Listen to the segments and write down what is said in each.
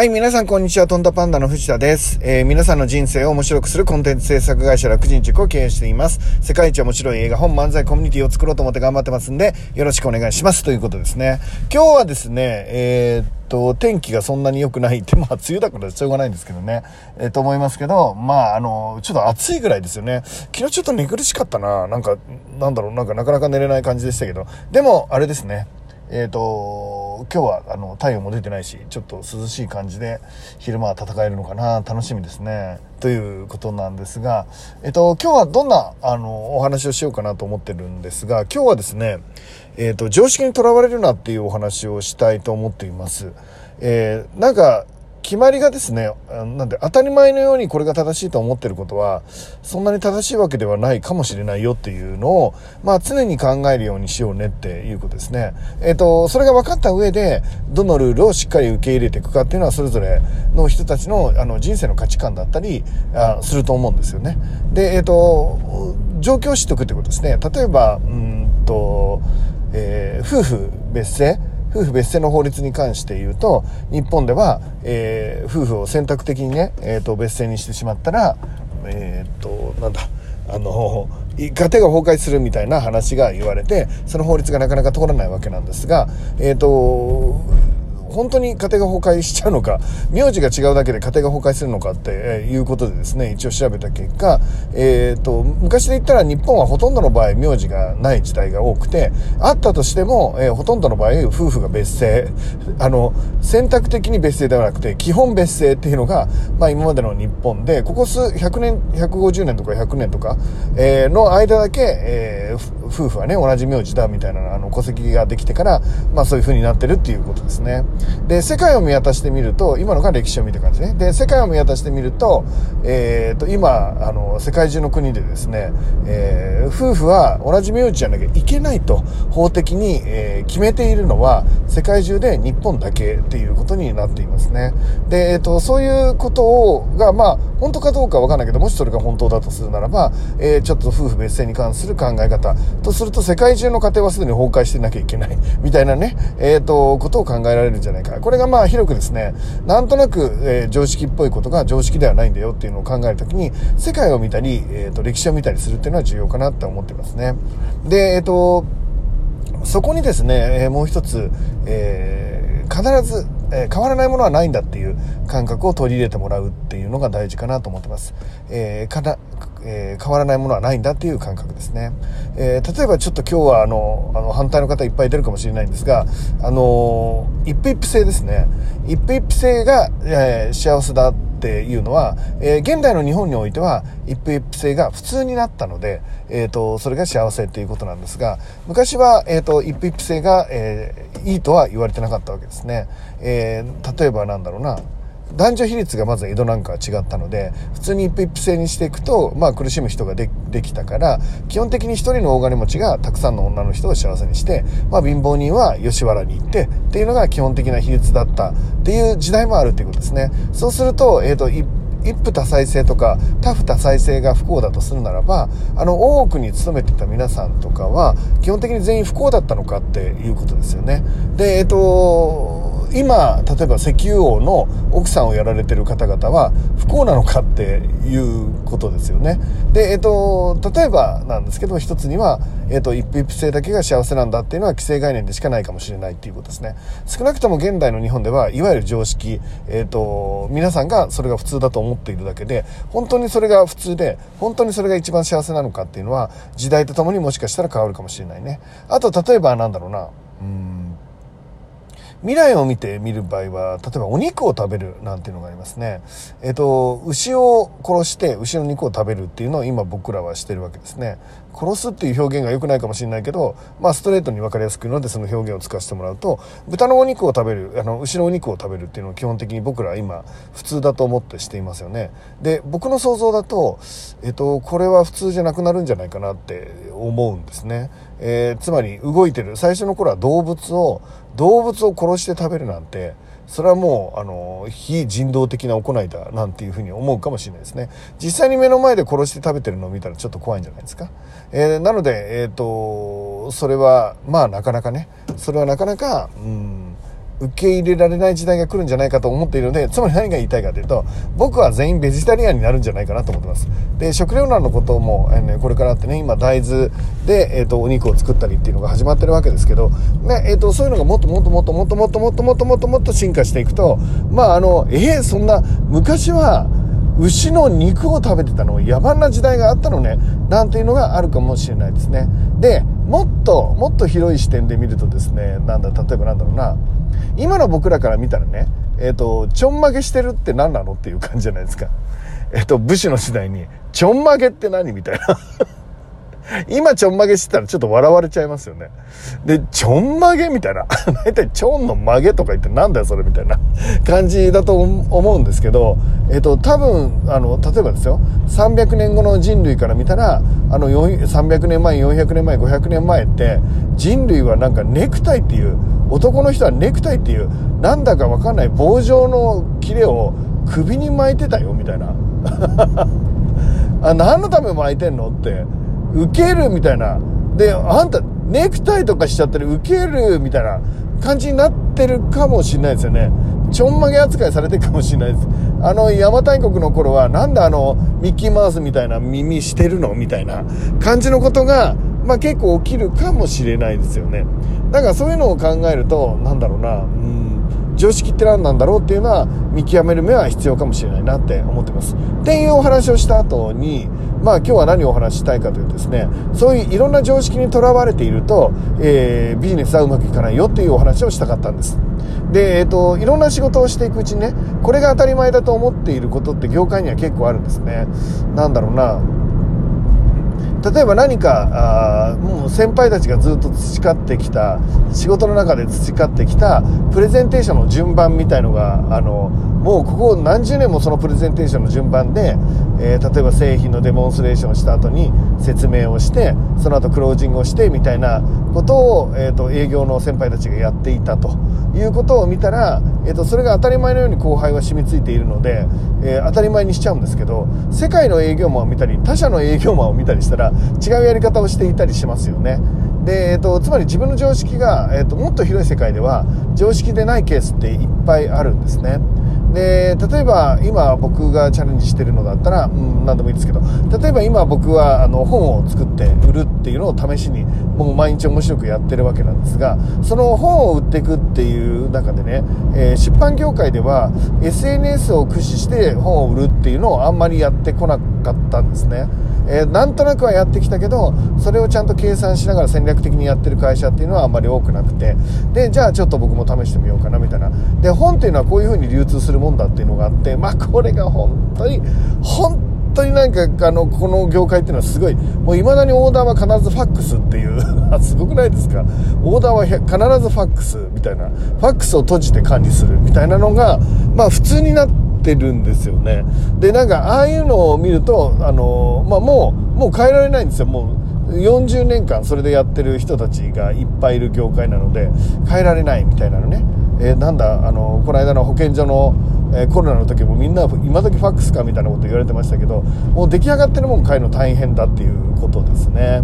はい、皆さんこんにちは。トンタパンダの藤田です。えー、皆さんの人生を面白くするコンテンツ制作会社楽人塾を経営しています。世界一面白い映画本漫才コミュニティを作ろうと思って頑張ってますんで、よろしくお願いします。ということですね。今日はですね、えー、っと、天気がそんなに良くないって、まあ、梅雨だからしょうがないんですけどね、えー、と思いますけど、まあ、あの、ちょっと暑いぐらいですよね。昨日ちょっと寝苦しかったな。なんか、なんだろう、なんかなかなか寝れない感じでしたけど、でも、あれですね。えっ、ー、と、今日はあの太陽も出てないし、ちょっと涼しい感じで昼間は戦えるのかな、楽しみですね。ということなんですが、えっ、ー、と、今日はどんなあのお話をしようかなと思ってるんですが、今日はですね、えっ、ー、と、常識にとらわれるなっていうお話をしたいと思っています。え、なんか、決まりがですね、なんで当たり前のようにこれが正しいと思ってることは、そんなに正しいわけではないかもしれないよっていうのを、まあ常に考えるようにしようねっていうことですね。えっ、ー、と、それが分かった上で、どのルールをしっかり受け入れていくかっていうのは、それぞれの人たちのあの人生の価値観だったりあすると思うんですよね。で、えっ、ー、と、状況を知っておくってことですね。例えば、うんと、えー、夫婦別姓夫婦別姓の法律に関して言うと、日本では、えー、夫婦を選択的にね、えっ、ー、と、別姓にしてしまったら、えっ、ー、と、なんだ、あの、家庭が崩壊するみたいな話が言われて、その法律がなかなか通らないわけなんですが、えっ、と、本当に家庭が崩壊しちゃうのか、名字が違うだけで家庭が崩壊するのかっていうことでですね、一応調べた結果、えっ、ー、と、昔で言ったら日本はほとんどの場合名字がない時代が多くて、あったとしても、えー、ほとんどの場合夫婦が別姓、あの、選択的に別姓ではなくて、基本別姓っていうのが、まあ今までの日本で、ここ数100年、150年とか100年とか、えー、の間だけ、えー、夫婦はね、同じ名字だみたいな、あの、戸籍ができてから、まあそういう風になってるっていうことですね。で、世界を見渡してみると、今のが歴史を見て感じね。で、世界を見渡してみると、えっ、ー、と、今、あの、世界中の国でですね、えー、夫婦は同じ名字じゃなきゃいけないと、法的に、えー、決めているのは、世界中で日本だけっていうことになっていますね。で、えっ、ー、と、そういうことを、が、まあ、本当かどうかわかんないけど、もしそれが本当だとするならば、えー、ちょっと夫婦別姓に関する考え方、とすると世界中の家庭はすでに崩壊してなきゃいけない、みたいなね、えっ、と、ことを考えられるんじゃないか。これがまあ広くですね、なんとなく、えー、常識っぽいことが常識ではないんだよっていうのを考えるときに、世界を見たり、えっ、ー、と、歴史を見たりするっていうのは重要かなって思ってますね。で、えっ、と、そこにですね、えもう一つ、えー必ず、え変わらないものはないんだっていう感覚を取り入れてもらうっていうのが大事かなと思ってます。えー、かな、えー、変わらないものはないんだっていう感覚ですね。えー、例えばちょっと今日はあの、あの反対の方いっぱい出るかもしれないんですが、あの一夫一夫制ですね。一夫一夫制が、え幸せだっていうのは、え現代の日本においては一夫一夫制が普通になったので、えっ、と、それが幸せっていうことなんですが、昔は、えっ、と、一夫一夫制が、えいいとは言われてなかったわけですね。え例えばなんだろうな、男女比率がまず江戸なんかは違ったので、普通に一夫一夫制にしていくと、まあ苦しむ人がでできたから、基本的に一人の大金持ちがたくさんの女の人を幸せにして、まあ貧乏人は吉原に行って、っていうのが基本的な比率だったっていう時代もあるっていうことですね。そうすると、えっ、ー、と、一夫多妻制とか多夫多妻制が不幸だとするならば、あの、多くに勤めてた皆さんとかは、基本的に全員不幸だったのかっていうことですよね。で、えっ、と、今例えば石油王の奥さんをやられてる方々は不幸なのかっていうことですよね。でえっ、と例えばなんですけど一つには、えっ、と一夫一夫制だけが幸せなんだっていうのは既成概念でしかないかもしれないっていうことですね。少なくとも現代の日本ではいわゆる常識えっ、と皆さんがそれが普通だと思っているだけで本当にそれが普通で本当にそれが一番幸せなのかっていうのは時代とともにもしかしたら変わるかもしれないね。あと例えばなんだろうな。うん。未来を見てみる場合は、例えばお肉を食べるなんていうのがありますね。えっ、と、牛を殺して牛の肉を食べるっていうのを今僕らはしてるわけですね。殺すっていう表現が良くないかもしれないけど、まあストレートに分かりやすく言うのでその表現を使わせてもらうと、豚のお肉を食べる、あの、牛のお肉を食べるっていうのを基本的に僕らは今普通だと思ってしていますよね。で、僕の想像だと、えっ、と、これは普通じゃなくなるんじゃないかなって思うんですね。えー、つまり動いてる。最初の頃は動物を動物を殺して食べるなんてそれはもうあの非人道的な行いだなんていうふうに思うかもしれないですね。実際に目の前で殺して食べてるのを見たらちょっと怖いんじゃないですか、えー、なのでえっ、ー、とそれはまあなかなかね。それはなかなかうん受け入れられない時代が来るんじゃないかと思っているので、つまり何が言いたいかというと、僕は全員ベジタリアンになるんじゃないかなと思ってます。で、食料難のことも、え、ね、これからってね、今大豆で、えっ、ー、と、お肉を作ったりっていうのが始まってるわけですけど、ね、えっ、ー、と、そういうのがもっともっともっともっともっともっともっともっともっと進化していくと、まあ、あの、えー、そんな、昔は、牛の肉を食べてたの野蛮な時代があったのねなんていうのがあるかもしれないですね。でもっともっと広い視点で見るとですねなんだ例えばなんだろうな。今の僕らから見たらねえっ、ー、とちょんまげしてるって何なのっていう感じじゃないですか。えっ、ー、と武士の時代にちょんまげって何みたいな。今ちょんまげしてたらちょっと笑われちゃいますよね。で、ちょんまげみたいな。大体ちょんの曲げとか言ってなんだよそれみたいな 感じだと思うんですけど、えっと、多分、あの、例えばですよ、300年後の人類から見たら、あの、300年前、400年前、500年前って、人類はなんかネクタイっていう、男の人はネクタイっていう、なんだかわかんない棒状の切れを首に巻いてたよ、みたいな。あ、何のため巻いてんのって。受けるみたいな。で、あんた、ネクタイとかしちゃってる、受けるみたいな感じになってるかもしれないですよね。ちょんまげ扱いされてるかもしれないです。あの、邪馬台国の頃は、なんであの、ミッキーマウスみたいな耳してるのみたいな感じのことが、まあ結構起きるかもしれないですよね。だからそういうのを考えると、なんだろうな、うん、常識って何なんだろうっていうのは見極める目は必要かもしれないなって思ってます。っていうお話をした後に、まあ今日は何をお話ししたいかというとですね、そういういろんな常識にとらわれていると、えー、ビジネスはうまくいかないよっていうお話をしたかったんです。で、えっ、ー、と、いろんな仕事をしていくうちにね、これが当たり前だと思っていることって業界には結構あるんですね。なんだろうな、例えば何かあもう先輩たちがずっと培ってきた仕事の中で培ってきたプレゼンテーションの順番みたいのがあのもうここ何十年もそのプレゼンテーションの順番で、えー、例えば製品のデモンストレーションをした後に説明をしてその後クロージングをしてみたいなことを、えーと、営業の先輩たちがやっていたということを見たら、えーと、それが当たり前のように後輩は染みついているので、えー、当たり前にしちゃうんですけど世界の営業マンを見たり他社の営業マンを見たりしたら違うやり方をしていたりしますよね。で、えーと、つまり自分の常識が、えーと、もっと広い世界では常識でないケースっていっぱいあるんですね。で例えば今僕がチャレンジしてるのだったら、うん、何でもいいですけど例えば今僕はあの本を作って売るっていうのを試しにもう毎日面白くやってるわけなんですがその本を売っていくっていう中でね、えー、出版業界では SNS を駆使して本を売るっていうのをあんまりやってこなかったんですね。えー、なんとなくはやってきたけどそれをちゃんと計算しながら戦略的にやってる会社っていうのはあんまり多くなくて。でじゃあちょっと僕も試してみようかなみたいな。で本っていうのはこういう風に流通するもんだっていうのがあってまあこれが本当に本当になんかあのこの業界っていうのはすごいもういまだにオーダーは必ずファックスっていう すごくないですか？オーダーは必ずファックスみたいな。ファックスを閉じて管理するみたいなのがまあ普通になってってるんですよね。でなんかああいうのを見るとあの、まあ、もうもう変えられないんですよ。もう40年間それでやってる人たちがいっぱいいる業界なので変えられないみたいなのね、えー、なんだあのこの間の保健所の、えー、コロナの時もみんな今時ファックスかみたいなこと言われてましたけどもう出来上がってるもん変えるの大変だっていうことですね。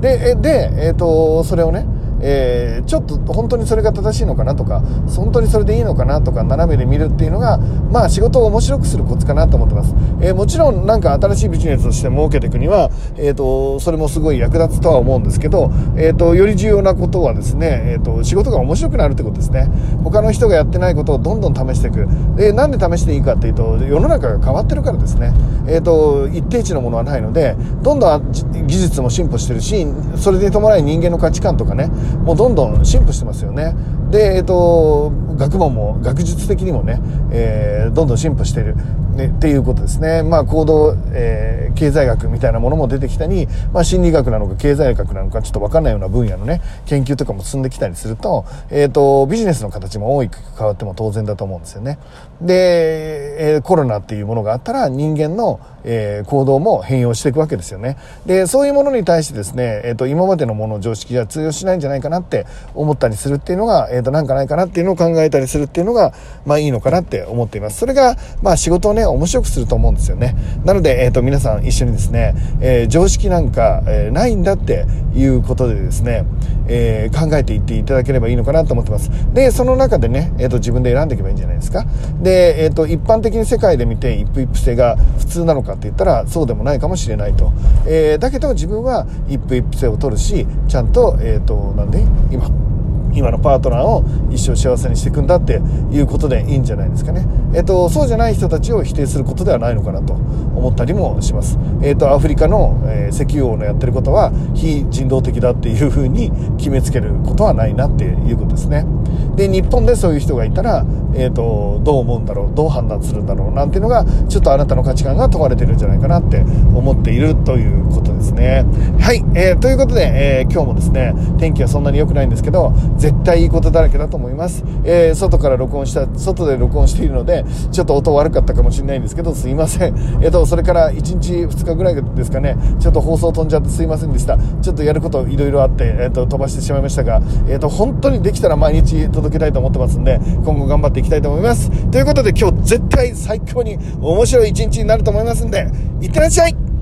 でで、えーとそれをねえー、ちょっと本当にそれが正しいのかなとか本当にそれでいいのかなとか斜めで見るっていうのがまあ仕事を面白くするコツかなと思ってます、えー、もちろんなんか新しいビジネスとして設けていくには、えーと、それもすごい役立つとは思うんですけど、えーと、より重要なことはですね、えーと、仕事が面白くなるってことですね。他の人がやってないことをどんどん試していく。でなんで試していいかっていうと世の中が変わってるからですね、えー、と一定値のものはないのでどんどん技術も進歩してるしそれに伴い人間の価値観とかねもうどんどん進歩してますよね。で、えっ、と、学問も学術的にもね、えー、どんどん進歩してる、ね、っていうことですね。まあ、行動、えー、経済学みたいなものも出てきたり、まあ、心理学なのか経済学なのかちょっとわかんないような分野のね、研究とかも進んできたりすると、えっ、ー、と、ビジネスの形も大きく変わっても当然だと思うんですよね。で、えー、コロナっていうものがあったら人間のえー、行動も変容していくわけですよね。で、そういうものに対してですね、えっ、ー、と、今までのもの、常識じゃ通用しないんじゃないかなって思ったりするっていうのが、えっ、と、なんかないかなっていうのを考えたりするっていうのが、まあいいのかなって思っています。それが、まあ仕事をね、面白くすると思うんですよね。なので、えっ、と、皆さん一緒にですね、え常識なんか、えないんだっていうことでですね、え考えていっていただければいいのかなと思ってます。で、その中でね、えっ、と、自分で選んでいけばいいんじゃないですか。で、えっ、と、一般的に世界で見て一夫一夫制が普通なのかって言ったら、そうでもないかもしれないと。えだけど自分は一夫一夫制を取るし、ちゃんと、えっ、と、なんで、今、今のパートナーを一生幸せにしていくんだっていうことでいいんじゃないですかね。えっと、そうじゃない人たちを否定することではないのかなと思ったりもします。えっと、アフリカの、えー、石油王のやってることは非人道的だっていうふうに決めつけることはないなっていうことですね。で、日本でそういう人がいたら、えっと、どう思うんだろう、どう判断するんだろうなんていうのが、ちょっとあなたの価値観が問われてるんじゃないかなって思っているということですね。はい、えー、ということで、えー、今日もですね、天気はそんなに良くないんですけど、絶対いいことだらけだと思います。えー、外から録音した、外で録音しているので、ちょっと音悪かったかもしれないんですけど、すいません。えっ、ー、と、それから1日2日ぐらいですかね、ちょっと放送飛んじゃってすいませんでした。ちょっとやることいろいろあって、えっ、ー、と、飛ばしてしてしまいましたが、えっ、と、本当にできたら毎日届けたいと思ってますんで、今後頑張っていきたいと思います。ということで今日絶対最高に面白い一日になると思いますんで、いってらっしゃい